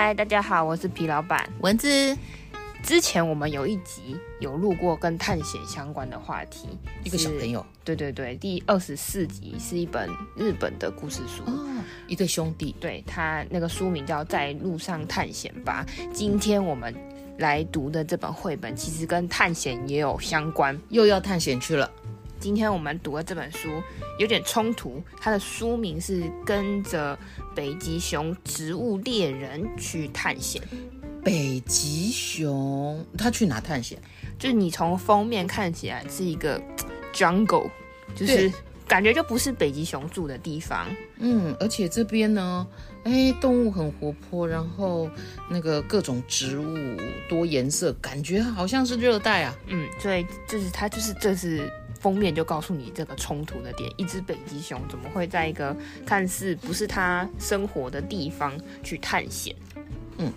嗨，大家好，我是皮老板文字。之前我们有一集有录过跟探险相关的话题，一个小朋友，对对对，第二十四集是一本日本的故事书，哦、一对兄弟，对，他那个书名叫《在路上探险吧》。今天我们来读的这本绘本，其实跟探险也有相关，又要探险去了。今天我们读的这本书有点冲突，它的书名是《跟着北极熊植物猎人去探险》。北极熊他去哪探险？就是你从封面看起来是一个 jungle，就是感觉就不是北极熊住的地方。嗯，而且这边呢，哎，动物很活泼，然后那个各种植物多颜色，感觉好像是热带啊。嗯，所以就是它就是这是封面就告诉你这个冲突的点：一只北极熊怎么会在一个看似不是它生活的地方去探险？嗯。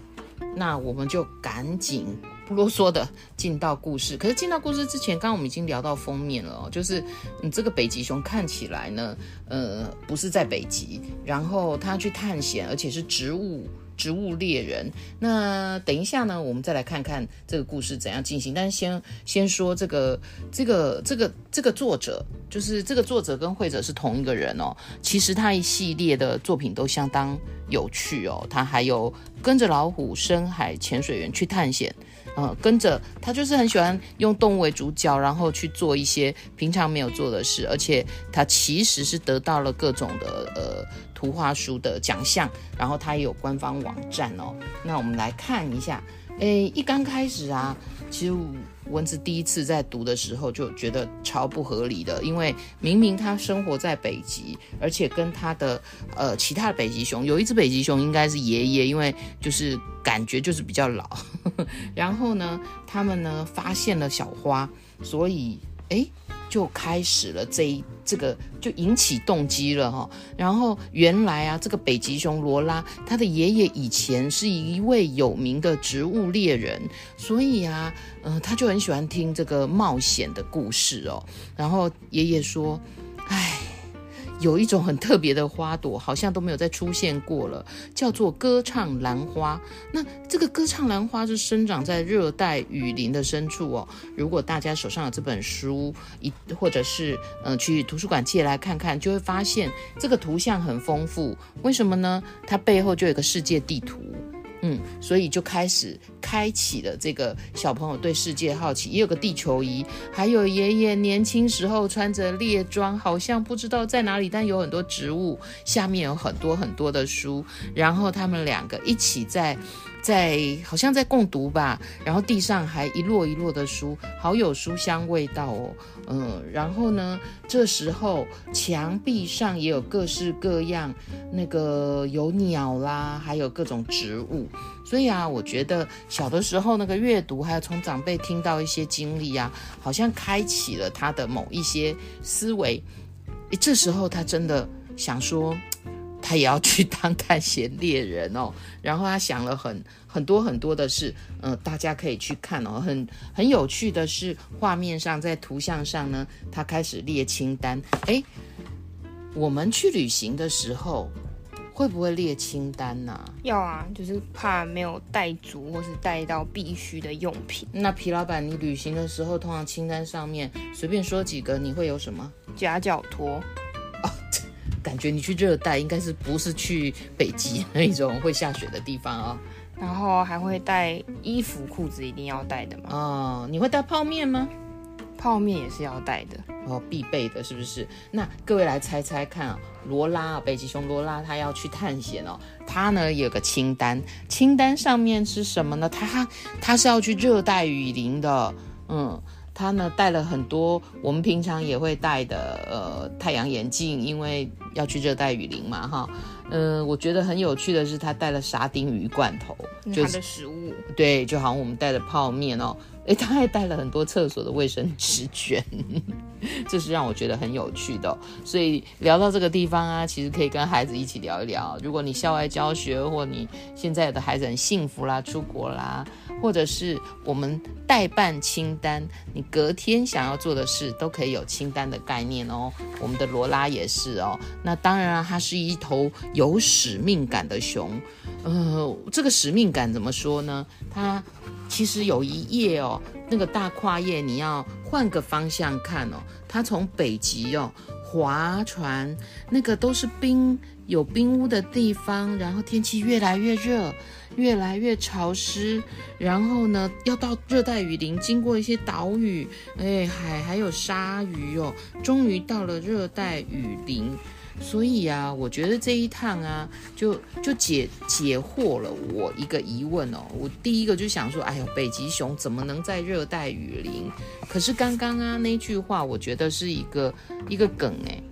那我们就赶紧不啰嗦的进到故事。可是进到故事之前，刚刚我们已经聊到封面了哦，就是你这个北极熊看起来呢，呃，不是在北极，然后它去探险，而且是植物。植物猎人。那等一下呢，我们再来看看这个故事怎样进行。但是先先说这个这个这个这个作者，就是这个作者跟绘者是同一个人哦。其实他一系列的作品都相当有趣哦。他还有跟着老虎深海潜水员去探险。呃，跟着他就是很喜欢用动物为主角，然后去做一些平常没有做的事，而且他其实是得到了各种的呃图画书的奖项，然后他也有官方网站哦。那我们来看一下，诶，一刚开始啊，其实。文字第一次在读的时候就觉得超不合理的，因为明明它生活在北极，而且跟它的呃其他的北极熊，有一只北极熊应该是爷爷，因为就是感觉就是比较老。然后呢，他们呢发现了小花，所以诶。就开始了这一这个就引起动机了哈，然后原来啊，这个北极熊罗拉，他的爷爷以前是一位有名的植物猎人，所以啊，嗯、他就很喜欢听这个冒险的故事哦。然后爷爷说，哎。有一种很特别的花朵，好像都没有再出现过了，叫做歌唱兰花。那这个歌唱兰花是生长在热带雨林的深处哦。如果大家手上有这本书，一或者是嗯、去图书馆借来看看，就会发现这个图像很丰富。为什么呢？它背后就有个世界地图。嗯，所以就开始开启了这个小朋友对世界好奇，也有个地球仪，还有爷爷年轻时候穿着猎装，好像不知道在哪里，但有很多植物，下面有很多很多的书，然后他们两个一起在。在好像在共读吧，然后地上还一摞一摞的书，好有书香味道哦。嗯，然后呢，这时候墙壁上也有各式各样那个有鸟啦，还有各种植物。所以啊，我觉得小的时候那个阅读，还有从长辈听到一些经历啊，好像开启了他的某一些思维。这时候他真的想说。他也要去当探险猎人哦，然后他想了很很多很多的事，嗯、呃，大家可以去看哦。很很有趣的是，画面上在图像上呢，他开始列清单。诶，我们去旅行的时候会不会列清单呢、啊？要啊，就是怕没有带足或是带到必须的用品。那皮老板，你旅行的时候，通常清单上面随便说几个，你会有什么？夹脚拖。感觉你去热带应该是不是去北极那一种会下雪的地方啊、哦？然后还会带衣服、裤子，一定要带的吗？哦，你会带泡面吗？泡面也是要带的哦，必备的，是不是？那各位来猜猜看啊，罗拉啊，北极熊罗拉，他要去探险哦。他呢有个清单，清单上面是什么呢？他他是要去热带雨林的，嗯。他呢带了很多我们平常也会戴的呃太阳眼镜，因为要去热带雨林嘛，哈，嗯，我觉得很有趣的是，他带了沙丁鱼罐头，就是他的食物，对，就好像我们带的泡面哦。诶，他还带了很多厕所的卫生纸卷，这是让我觉得很有趣的哦。所以聊到这个地方啊，其实可以跟孩子一起聊一聊。如果你校外教学，或你现在的孩子很幸福啦，出国啦，或者是我们待办清单，你隔天想要做的事都可以有清单的概念哦。我们的罗拉也是哦。那当然啊，它是一头有使命感的熊。呃，这个使命感怎么说呢？它。其实有一页哦，那个大跨页，你要换个方向看哦。它从北极哦划船，那个都是冰，有冰屋的地方，然后天气越来越热，越来越潮湿，然后呢要到热带雨林，经过一些岛屿，哎，海还有鲨鱼哦，终于到了热带雨林。所以啊，我觉得这一趟啊，就就解解惑了我一个疑问哦。我第一个就想说，哎呦，北极熊怎么能在热带雨林？可是刚刚啊那句话，我觉得是一个一个梗诶。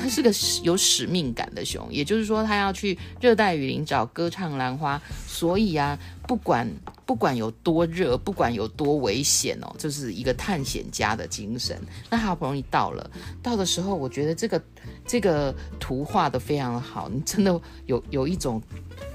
他是个有使命感的熊，也就是说，他要去热带雨林找歌唱兰花。所以啊，不管不管有多热，不管有多危险哦，就是一个探险家的精神。那好不容易到了，到的时候，我觉得这个这个图画的非常好，你真的有有一种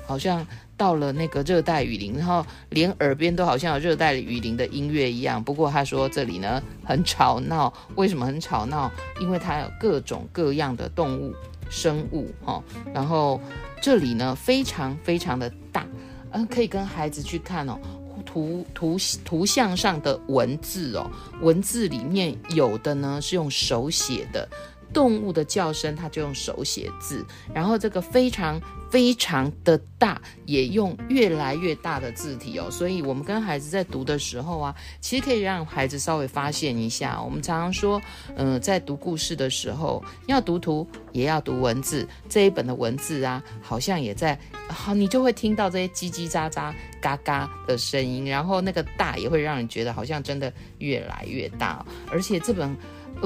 好像。到了那个热带雨林，然后连耳边都好像有热带雨林的音乐一样。不过他说这里呢很吵闹，为什么很吵闹？因为它有各种各样的动物、生物哈。然后这里呢非常非常的大，嗯，可以跟孩子去看哦。图图图像上的文字哦，文字里面有的呢是用手写的。动物的叫声，它就用手写字，然后这个非常非常的大，也用越来越大的字体哦。所以，我们跟孩子在读的时候啊，其实可以让孩子稍微发现一下。我们常常说，嗯、在读故事的时候，要读图，也要读文字。这一本的文字啊，好像也在，好，你就会听到这些叽叽喳喳、嘎嘎的声音，然后那个大也会让你觉得好像真的越来越大，而且这本。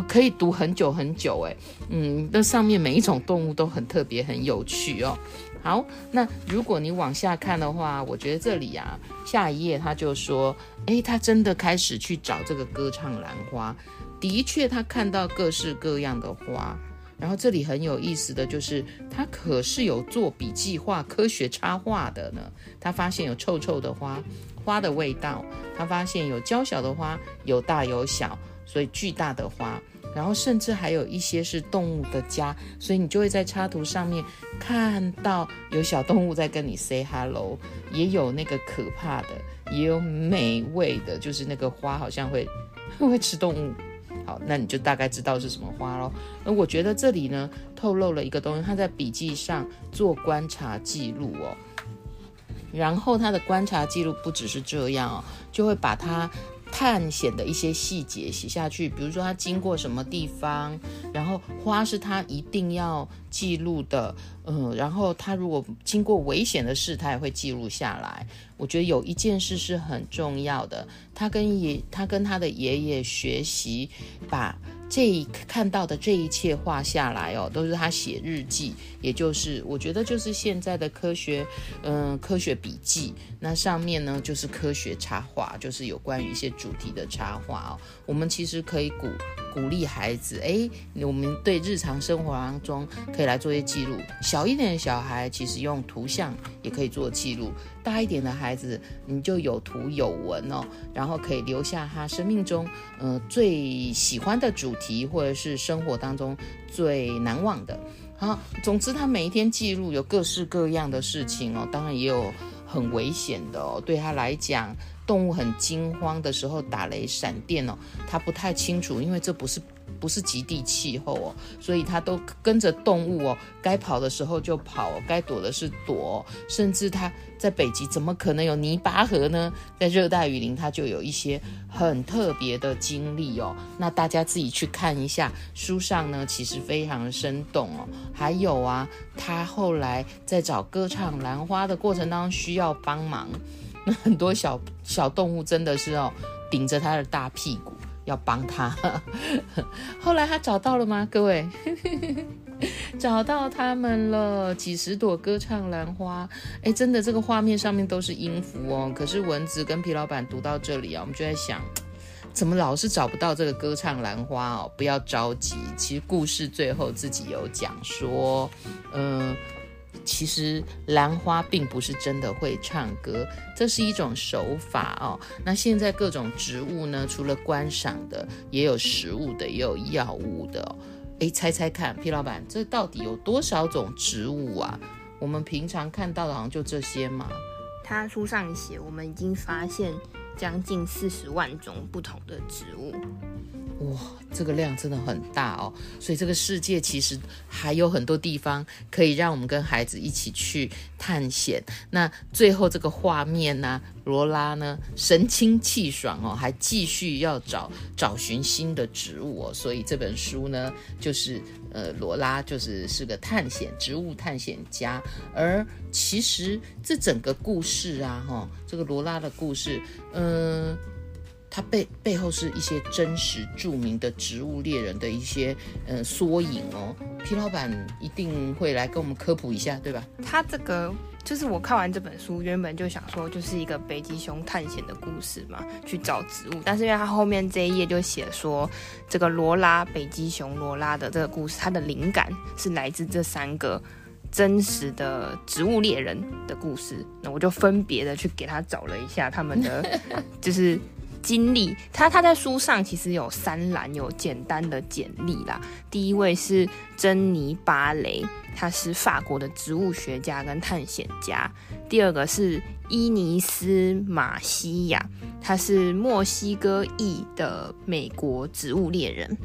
可以读很久很久诶，嗯，那上面每一种动物都很特别，很有趣哦。好，那如果你往下看的话，我觉得这里啊，下一页他就说，诶，他真的开始去找这个歌唱兰花，的确他看到各式各样的花。然后这里很有意思的就是，他可是有做笔记画、科学插画的呢。他发现有臭臭的花，花的味道；他发现有娇小的花，有大有小。所以巨大的花，然后甚至还有一些是动物的家，所以你就会在插图上面看到有小动物在跟你 say hello，也有那个可怕的，也有美味的，就是那个花好像会会吃动物。好，那你就大概知道是什么花咯。那我觉得这里呢透露了一个东西，他在笔记上做观察记录哦，然后他的观察记录不只是这样哦，就会把它。探险的一些细节写下去，比如说他经过什么地方，然后花是他一定要记录的，嗯，然后他如果经过危险的事，他也会记录下来。我觉得有一件事是很重要的，他跟爷，他跟他的爷爷学习，把。这一看到的这一切画下来哦，都是他写日记，也就是我觉得就是现在的科学，嗯、科学笔记。那上面呢就是科学插画，就是有关于一些主题的插画哦。我们其实可以鼓鼓励孩子，哎，我们对日常生活当中可以来做一些记录。小一点的小孩其实用图像也可以做记录。大一点的孩子，你就有图有文哦，然后可以留下他生命中，呃，最喜欢的主题，或者是生活当中最难忘的。好，总之他每一天记录有各式各样的事情哦，当然也有很危险的哦。对他来讲，动物很惊慌的时候，打雷闪电哦，他不太清楚，因为这不是。不是极地气候哦，所以他都跟着动物哦，该跑的时候就跑，该躲的是躲，甚至他在北极怎么可能有泥巴河呢？在热带雨林，他就有一些很特别的经历哦。那大家自己去看一下书上呢，其实非常生动哦。还有啊，他后来在找歌唱兰花的过程当中需要帮忙，那 很多小小动物真的是哦，顶着他的大屁股。要帮他，后来他找到了吗？各位，找到他们了，几十朵歌唱兰花。哎，真的，这个画面上面都是音符哦。可是蚊子跟皮老板读到这里啊，我们就在想，怎么老是找不到这个歌唱兰花哦？不要着急，其实故事最后自己有讲说，嗯。其实兰花并不是真的会唱歌，这是一种手法哦。那现在各种植物呢，除了观赏的，也有食物的，也有药物的哦。诶，猜猜看，皮老板，这到底有多少种植物啊？我们平常看到的好像就这些嘛。他书上写，我们已经发现将近四十万种不同的植物。哇，这个量真的很大哦，所以这个世界其实还有很多地方可以让我们跟孩子一起去探险。那最后这个画面呢，罗拉呢神清气爽哦，还继续要找找寻新的植物哦，所以这本书呢就是呃罗拉就是是个探险植物探险家，而其实这整个故事啊哈、这个罗拉的故事，嗯、它背背后是一些真实著名的植物猎人的一些呃缩影哦，皮老板一定会来跟我们科普一下，对吧？他这个就是我看完这本书，原本就想说就是一个北极熊探险的故事嘛，去找植物，但是因为他后面这一页就写说这个罗拉北极熊罗拉的这个故事，它的灵感是来自这三个真实的植物猎人的故事，那我就分别的去给他找了一下他们的 就是。经历他，他在书上其实有三栏，有简单的简历啦。第一位是珍妮巴雷，他是法国的植物学家跟探险家。第二个是伊尼斯马西亚，他是墨西哥裔的美国植物猎人。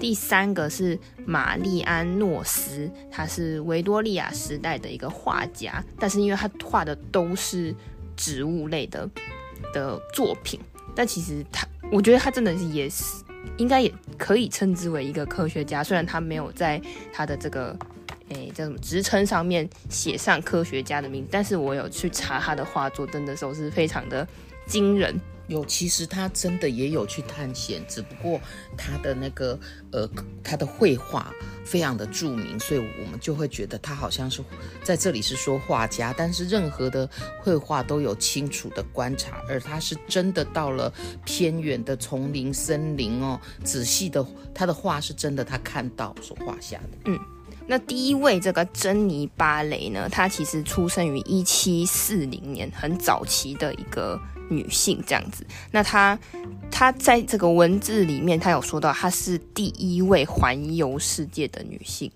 第三个是玛丽安诺斯，他是维多利亚时代的一个画家，但是因为他画的都是植物类的的作品。但其实他，我觉得他真的是也是，应该也可以称之为一个科学家。虽然他没有在他的这个，诶，叫什么职称上面写上科学家的名字，但是我有去查他的画作，真的时候是非常的惊人。有，其实他真的也有去探险，只不过他的那个呃，他的绘画非常的著名，所以我们就会觉得他好像是在这里是说画家，但是任何的绘画都有清楚的观察，而他是真的到了偏远的丛林、森林哦，仔细的他的画是真的，他看到所画下的。嗯，那第一位这个珍妮巴雷呢，他其实出生于一七四零年，很早期的一个。女性这样子，那她她在这个文字里面，她有说到她是第一位环游世界的女性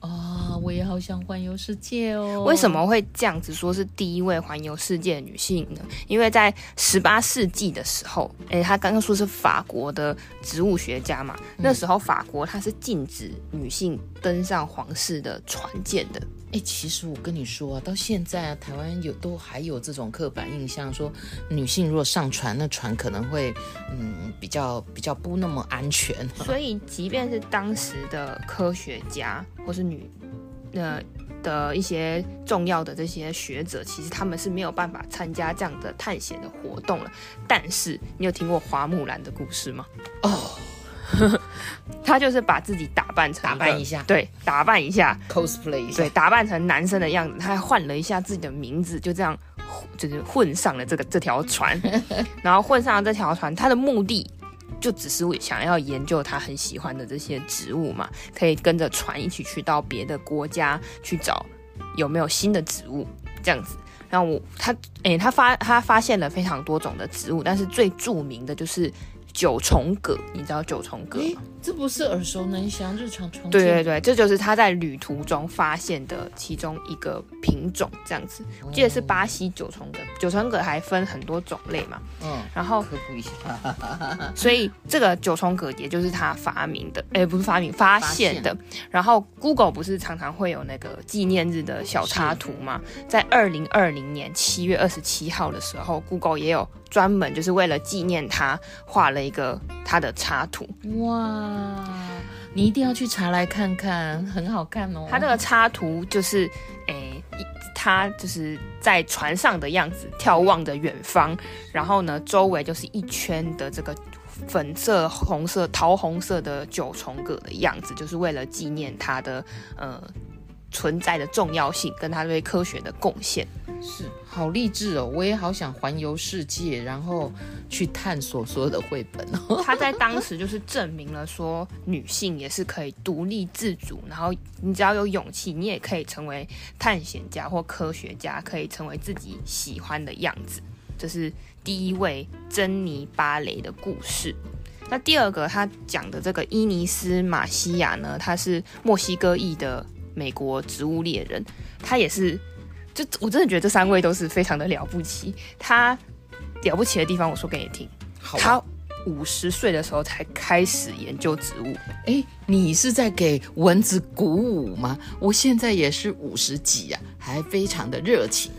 啊、哦，我也好想环游世界哦。为什么会这样子说是第一位环游世界的女性呢？因为在十八世纪的时候，诶，她刚刚说是法国的植物学家嘛，嗯、那时候法国它是禁止女性登上皇室的船舰的。哎，其实我跟你说啊，到现在啊，台湾有都还有这种刻板印象，说女性如果上船，那船可能会嗯比较比较不那么安全。所以，即便是当时的科学家或是女呃的一些重要的这些学者，其实他们是没有办法参加这样的探险的活动了。但是，你有听过花木兰的故事吗？哦。他就是把自己打扮成打扮一下，对，打扮一下，cosplay 一下，对，打扮成男生的样子。他还换了一下自己的名字，就这样，就是混上了这个这条船。然后混上了这条船，他的目的就只是想要研究他很喜欢的这些植物嘛，可以跟着船一起去到别的国家去找有没有新的植物这样子。然后我他诶、欸，他发他发现了非常多种的植物，但是最著名的就是。九重葛，你知道九重葛吗？这不是耳熟能详，日常常见。对对对，这就是他在旅途中发现的其中一个品种，这样子。我记得是巴西九重葛，九重葛还分很多种类嘛。嗯，然后科普一下。所以这个九重葛也就是他发明的，哎，不是发明，发现的。然后 Google 不是常常会有那个纪念日的小插图吗？在二零二零年七月二十七号的时候，Google 也有专门就是为了纪念他画了一个他的插图。哇。啊，你一定要去查来看看，很好看哦。他这个插图就是，诶、欸，它就是在船上的样子，眺望着远方，然后呢，周围就是一圈的这个粉色、红色、桃红色的九重葛的样子，就是为了纪念他的呃存在的重要性，跟他对科学的贡献。是，好励志哦！我也好想环游世界，然后去探索所有的绘本哦。他在当时就是证明了说，女性也是可以独立自主，然后你只要有勇气，你也可以成为探险家或科学家，可以成为自己喜欢的样子。这是第一位珍妮芭蕾的故事。那第二个，他讲的这个伊尼斯马西亚呢，他是墨西哥裔的美国植物猎人，他也是。就我真的觉得这三位都是非常的了不起。他了不起的地方，我说给你听。好啊。他五十岁的时候才开始研究植物。哎，你是在给蚊子鼓舞吗？我现在也是五十几呀，还非常的热情。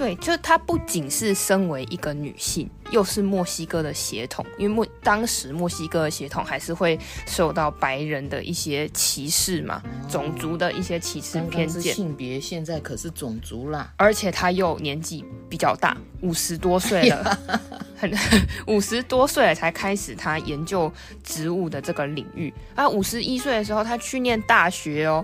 对，就她不仅是身为一个女性，又是墨西哥的血统，因为墨当时墨西哥的血统还是会受到白人的一些歧视嘛，哦、种族的一些歧视偏见。性别现在可是种族啦，而且她又年纪比较大，五十多岁了，很五十多岁了才开始她研究植物的这个领域。啊，五十一岁的时候，她去念大学哦。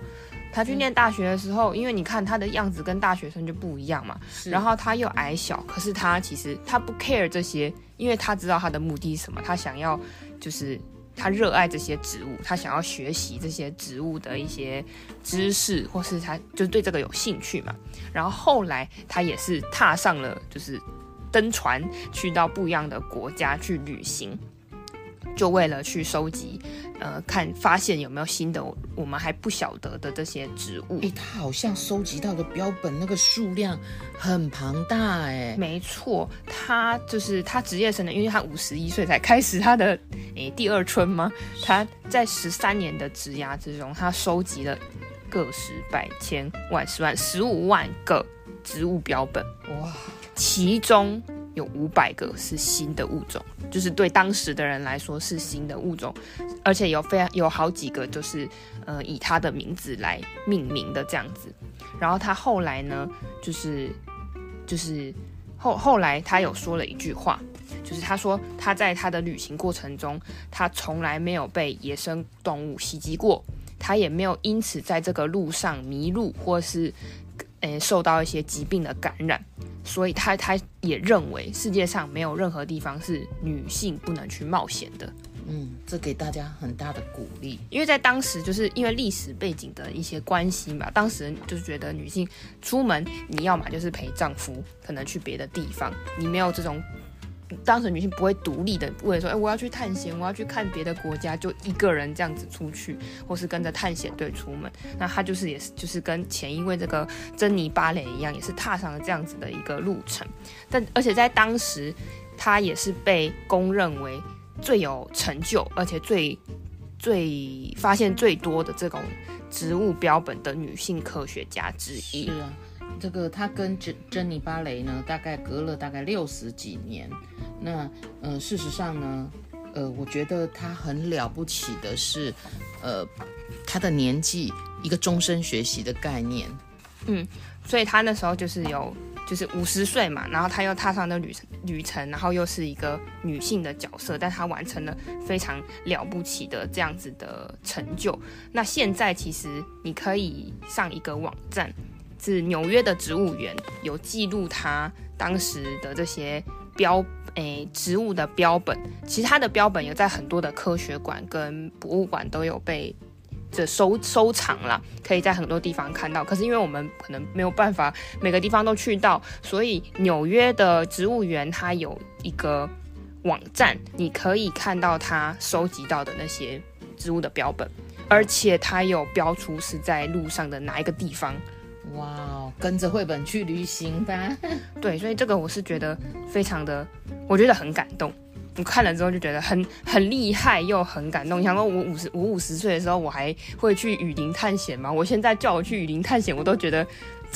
他去念大学的时候，因为你看他的样子跟大学生就不一样嘛，然后他又矮小，可是他其实他不 care 这些，因为他知道他的目的是什么，他想要就是他热爱这些植物，他想要学习这些植物的一些知识，或是他就对这个有兴趣嘛。然后后来他也是踏上了就是登船去到不一样的国家去旅行。就为了去收集，呃，看发现有没有新的我们还不晓得的这些植物。诶，他好像收集到的标本那个数量很庞大，诶。没错，他就是他职业生涯，因为他五十一岁才开始他的诶第二春吗？他在十三年的职涯之中，他收集了个十百千万十万十五万个植物标本，哇，其中。有五百个是新的物种，就是对当时的人来说是新的物种，而且有非常有好几个就是呃以他的名字来命名的这样子。然后他后来呢，就是就是后后来他有说了一句话，就是他说他在他的旅行过程中，他从来没有被野生动物袭击过，他也没有因此在这个路上迷路或是呃受到一些疾病的感染。所以他他也认为世界上没有任何地方是女性不能去冒险的。嗯，这给大家很大的鼓励，因为在当时就是因为历史背景的一些关系嘛，当时就是觉得女性出门你要么就是陪丈夫，可能去别的地方，你没有这种。当时女性不会独立的，为了说，哎，我要去探险，我要去看别的国家，就一个人这样子出去，或是跟着探险队出门。那她就是也是，就是跟前一位这个珍妮巴雷一样，也是踏上了这样子的一个路程。但而且在当时，她也是被公认为最有成就，而且最最发现最多的这种植物标本的女性科学家之一。是啊。这个他跟珍珍妮巴雷呢，大概隔了大概六十几年。那呃，事实上呢，呃，我觉得他很了不起的是，呃，他的年纪一个终身学习的概念。嗯，所以他那时候就是有就是五十岁嘛，然后他又踏上了旅程旅程，然后又是一个女性的角色，但他完成了非常了不起的这样子的成就。那现在其实你可以上一个网站。是纽约的植物园有记录他当时的这些标诶、植物的标本，其他的标本有在很多的科学馆跟博物馆都有被这收收藏了，可以在很多地方看到。可是因为我们可能没有办法每个地方都去到，所以纽约的植物园它有一个网站，你可以看到它收集到的那些植物的标本，而且它有标出是在路上的哪一个地方。哇哦，跟着绘本去旅行吧！对，所以这个我是觉得非常的，我觉得很感动。我看了之后就觉得很很厉害又很感动。想说，我五十我五十岁的时候，我还会去雨林探险吗？我现在叫我去雨林探险，我都觉得。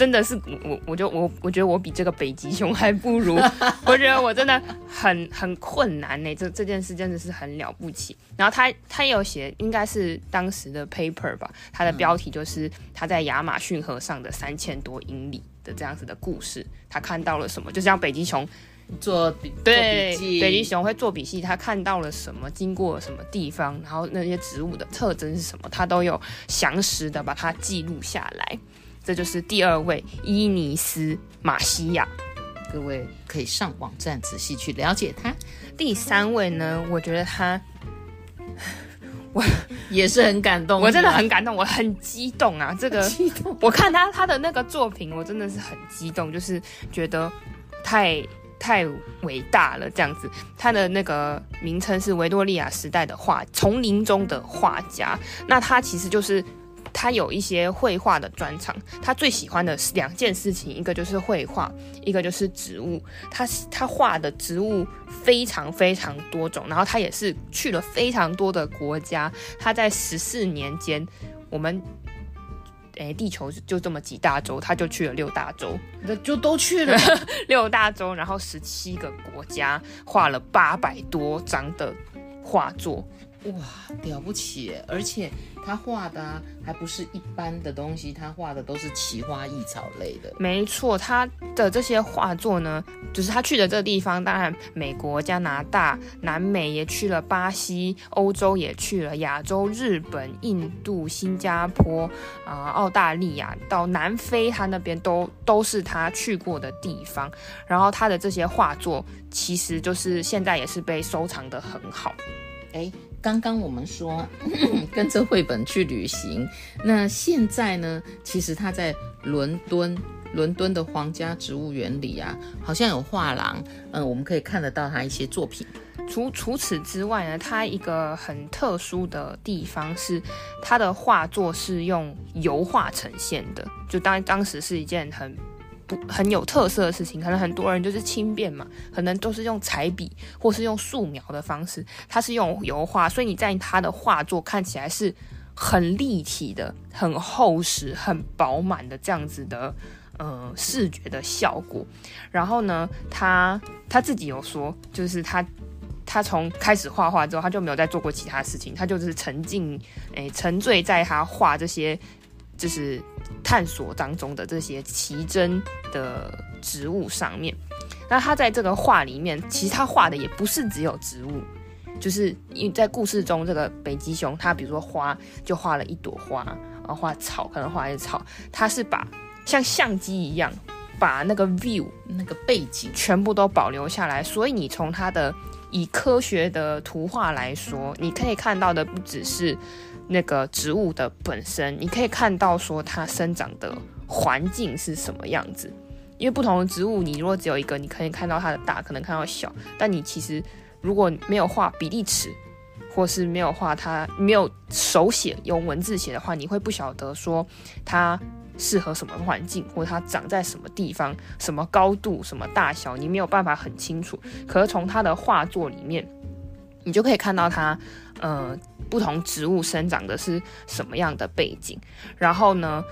真的是我，我就我我觉得我比这个北极熊还不如。我觉得我真的很很困难呢，这这件事真的是很了不起。然后他他有写，应该是当时的 paper 吧，他的标题就是他在亚马逊河上的三千多英里的这样子的故事。他看到了什么？就像北极熊做笔对北极熊会做笔记，他看到了什么，经过了什么地方，然后那些植物的特征是什么，他都有详实的把它记录下来。这就是第二位伊尼斯马西亚，各位可以上网站仔细去了解他。第三位呢，我觉得他。我也是很感动，我真的很感动，我很激动啊！这个，我看他他的那个作品，我真的是很激动，就是觉得太太伟大了这样子。他的那个名称是维多利亚时代的画，丛林中的画家。那他其实就是。他有一些绘画的专长，他最喜欢的是两件事情，一个就是绘画，一个就是植物。他他画的植物非常非常多种，然后他也是去了非常多的国家。他在十四年间，我们诶，地球就这么几大洲，他就去了六大洲，那就都去了 六大洲，然后十七个国家，画了八百多张的画作。哇，了不起！而且他画的啊，还不是一般的东西，他画的都是奇花异草类的。没错，他的这些画作呢，就是他去的这个地方，当然美国、加拿大、南美也去了，巴西、欧洲也去了，亚洲、日本、印度、新加坡啊、呃、澳大利亚到南非，他那边都都是他去过的地方。然后他的这些画作，其实就是现在也是被收藏的很好。哎。刚刚我们说 跟着绘本去旅行，那现在呢？其实他在伦敦，伦敦的皇家植物园里啊，好像有画廊，嗯，我们可以看得到他一些作品。除除此之外呢，他一个很特殊的地方是，他的画作是用油画呈现的，就当当时是一件很。很有特色的事情，可能很多人就是轻便嘛，可能都是用彩笔或是用素描的方式，它是用油画，所以你在他的画作看起来是很立体的、很厚实、很饱满的这样子的呃视觉的效果。然后呢，他他自己有说，就是他他从开始画画之后，他就没有再做过其他事情，他就是沉浸诶、沉醉在他画这些。就是探索当中的这些奇珍的植物上面，那他在这个画里面，其实他画的也不是只有植物，就是因为在故事中，这个北极熊他比如说花就画了一朵花，然后画草可能画一草，他是把像相机一样把那个 view 那个背景全部都保留下来，所以你从他的以科学的图画来说，你可以看到的不只是。那个植物的本身，你可以看到说它生长的环境是什么样子。因为不同的植物，你如果只有一个，你可以看到它的大，可能看到小。但你其实如果没有画比例尺，或是没有画它，没有手写用文字写的话，你会不晓得说它适合什么环境，或者它长在什么地方、什么高度、什么大小，你没有办法很清楚。可是从它的画作里面，你就可以看到它，呃。不同植物生长的是什么样的背景？然后呢，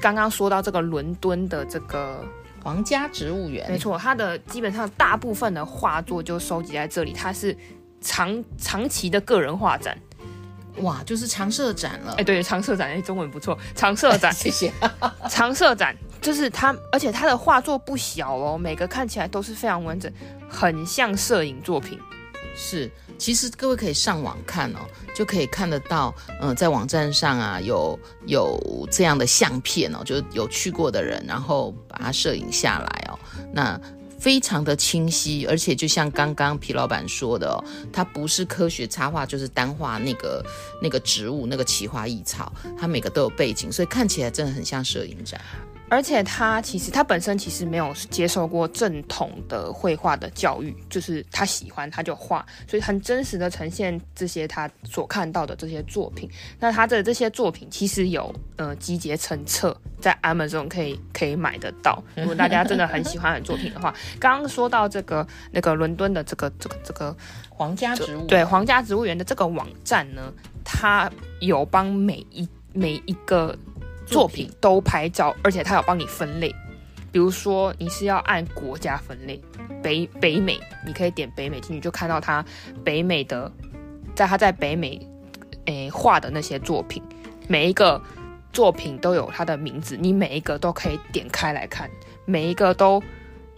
刚刚说到这个伦敦的这个皇家植物园，没错，它的基本上大部分的画作就收集在这里。它是长长期的个人画展，哇，就是常设展了。哎，对，常设展，哎，中文不错，常设展，谢谢。常设展就是它，而且它的画作不小哦，每个看起来都是非常完整，很像摄影作品。是，其实各位可以上网看哦，就可以看得到，嗯、在网站上啊，有有这样的相片哦，就有去过的人，然后把它摄影下来哦，那非常的清晰，而且就像刚刚皮老板说的哦，它不是科学插画，就是单画那个那个植物那个奇花异草，它每个都有背景，所以看起来真的很像摄影展。而且他其实他本身其实没有接受过正统的绘画的教育，就是他喜欢他就画，所以很真实的呈现这些他所看到的这些作品。那他的这些作品其实有呃集结成册，在 Amazon 可以可以买得到。如果大家真的很喜欢他的作品的话，刚刚说到这个那个伦敦的这个这个这个皇家植物对皇家植物园的这个网站呢，它有帮每一每一个。作品都拍照，而且他有帮你分类。比如说，你是要按国家分类，北北美，你可以点北美进去，就看到他北美的，在他在北美诶画的那些作品，每一个作品都有他的名字，你每一个都可以点开来看，每一个都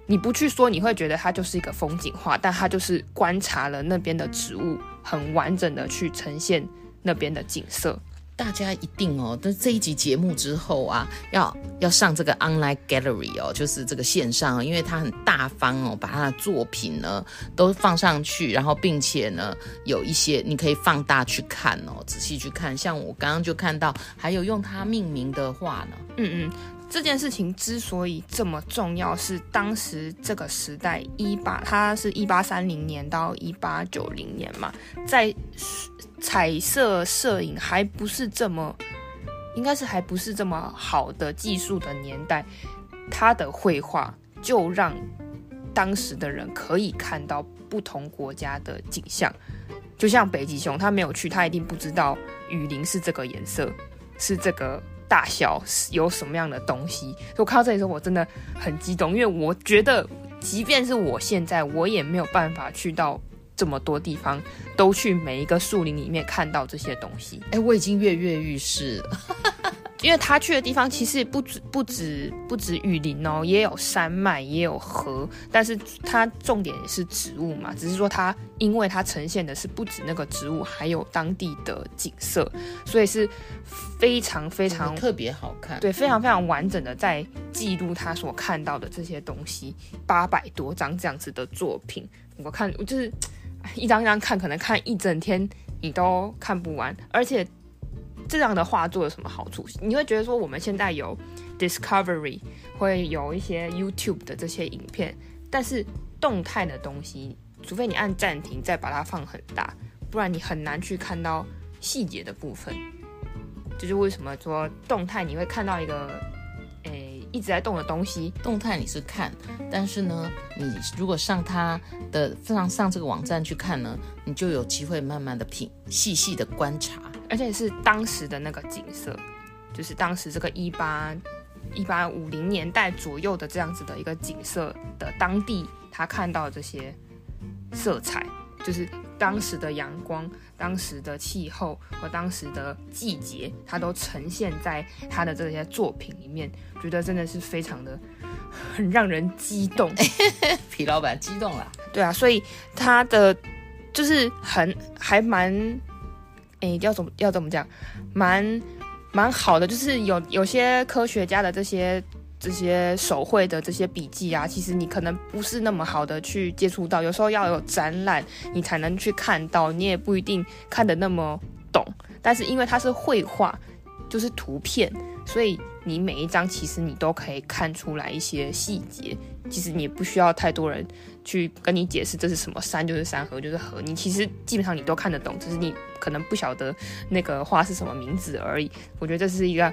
你不去说，你会觉得它就是一个风景画，但它就是观察了那边的植物，很完整的去呈现那边的景色。大家一定哦，在这一集节目之后啊，要要上这个 online gallery 哦，就是这个线上，因为他很大方哦，把他的作品呢都放上去，然后并且呢有一些你可以放大去看哦，仔细去看。像我刚刚就看到，还有用它命名的画呢。嗯嗯，这件事情之所以这么重要，是当时这个时代一八，它是一八三零年到一八九零年嘛，在。彩色摄影还不是这么，应该是还不是这么好的技术的年代，他的绘画就让当时的人可以看到不同国家的景象。就像北极熊，他没有去，他一定不知道雨林是这个颜色，是这个大小，有什么样的东西。所以我看到这里的时候，我真的很激动，因为我觉得，即便是我现在，我也没有办法去到。这么多地方都去每一个树林里面看到这些东西，哎，我已经跃跃欲试了，因为他去的地方其实不止不止不止雨林哦，也有山脉，也有河，但是它重点也是植物嘛，只是说它因为它呈现的是不止那个植物，还有当地的景色，所以是非常非常特别好看，对，非常非常完整的在记录他所看到的这些东西，八百多张这样子的作品，我看我就是。一张一张看，可能看一整天你都看不完。而且这样的画作有什么好处？你会觉得说，我们现在有 Discovery，会有一些 YouTube 的这些影片，但是动态的东西，除非你按暂停再把它放很大，不然你很难去看到细节的部分。就是为什么说动态你会看到一个诶。一直在动的东西，动态你是看，但是呢，你如果上它的上上这个网站去看呢，你就有机会慢慢的品细细的观察，而且是当时的那个景色，就是当时这个一八一八五零年代左右的这样子的一个景色的当地，他看到这些色彩，就是。当时的阳光、当时的气候和当时的季节，他都呈现在他的这些作品里面，觉得真的是非常的很让人激动。皮老板激动了，对啊，所以他的就是很还蛮，诶，要怎么要怎么讲，蛮蛮好的，就是有有些科学家的这些。这些手绘的这些笔记啊，其实你可能不是那么好的去接触到，有时候要有展览你才能去看到，你也不一定看得那么懂。但是因为它是绘画，就是图片，所以你每一张其实你都可以看出来一些细节。其实你也不需要太多人去跟你解释这是什么山就是山，河就是河，你其实基本上你都看得懂，只是你可能不晓得那个画是什么名字而已。我觉得这是一个。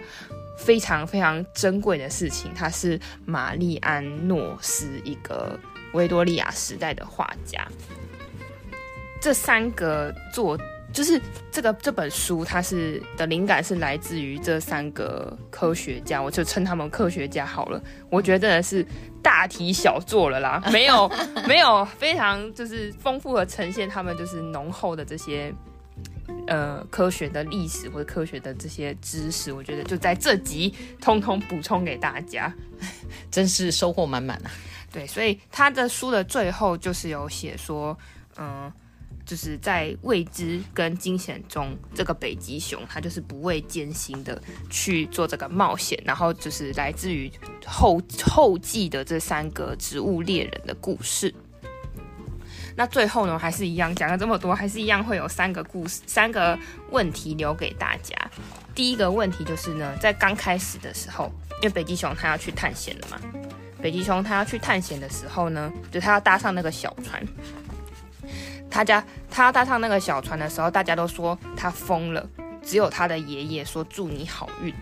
非常非常珍贵的事情，他是玛丽安诺斯，一个维多利亚时代的画家。这三个作就是这个这本书，它是的灵感是来自于这三个科学家，我就称他们科学家好了。我觉得真的是大题小做了啦，没有没有非常就是丰富的呈现他们就是浓厚的这些。呃，科学的历史或者科学的这些知识，我觉得就在这集通通补充给大家，真是收获满满啊！对，所以他的书的最后就是有写说，嗯、呃，就是在未知跟惊险中，这个北极熊它就是不畏艰辛的去做这个冒险，然后就是来自于后后继的这三个植物猎人的故事。那最后呢，还是一样讲了这么多，还是一样会有三个故事、三个问题留给大家。第一个问题就是呢，在刚开始的时候，因为北极熊它要去探险了嘛，北极熊它要去探险的时候呢，就它要搭上那个小船。他家他要搭上那个小船的时候，大家都说他疯了，只有他的爷爷说祝你好运。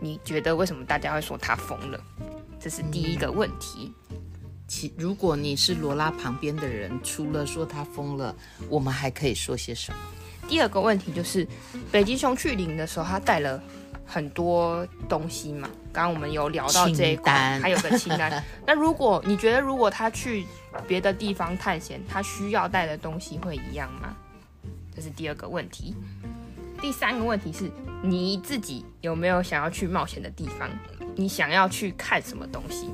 你觉得为什么大家会说他疯了？这是第一个问题。其如果你是罗拉旁边的人，除了说他疯了，我们还可以说些什么？第二个问题就是，北极熊去领的时候，他带了很多东西嘛？刚刚我们有聊到这一块，还有个清单。那如果你觉得，如果他去别的地方探险，他需要带的东西会一样吗？这是第二个问题。第三个问题是，你自己有没有想要去冒险的地方？你想要去看什么东西？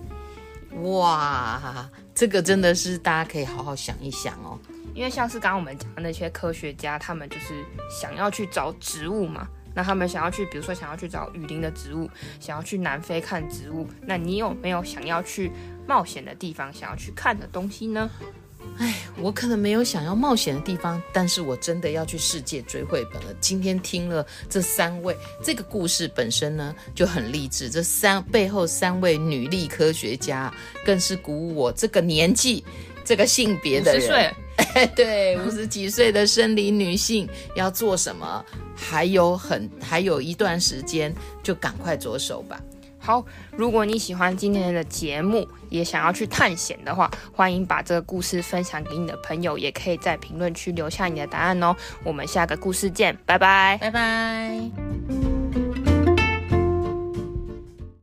哇，这个真的是大家可以好好想一想哦。因为像是刚刚我们讲的那些科学家，他们就是想要去找植物嘛。那他们想要去，比如说想要去找雨林的植物，想要去南非看植物。那你有没有想要去冒险的地方，想要去看的东西呢？哎，我可能没有想要冒险的地方，但是我真的要去世界追绘本了。今天听了这三位，这个故事本身呢就很励志。这三背后三位女力科学家，更是鼓舞我这个年纪、这个性别的人。对，五十几岁的生理女性要做什么？还有很还有一段时间，就赶快着手吧。好，如果你喜欢今天的节目，也想要去探险的话，欢迎把这个故事分享给你的朋友，也可以在评论区留下你的答案哦。我们下个故事见，拜拜，拜拜。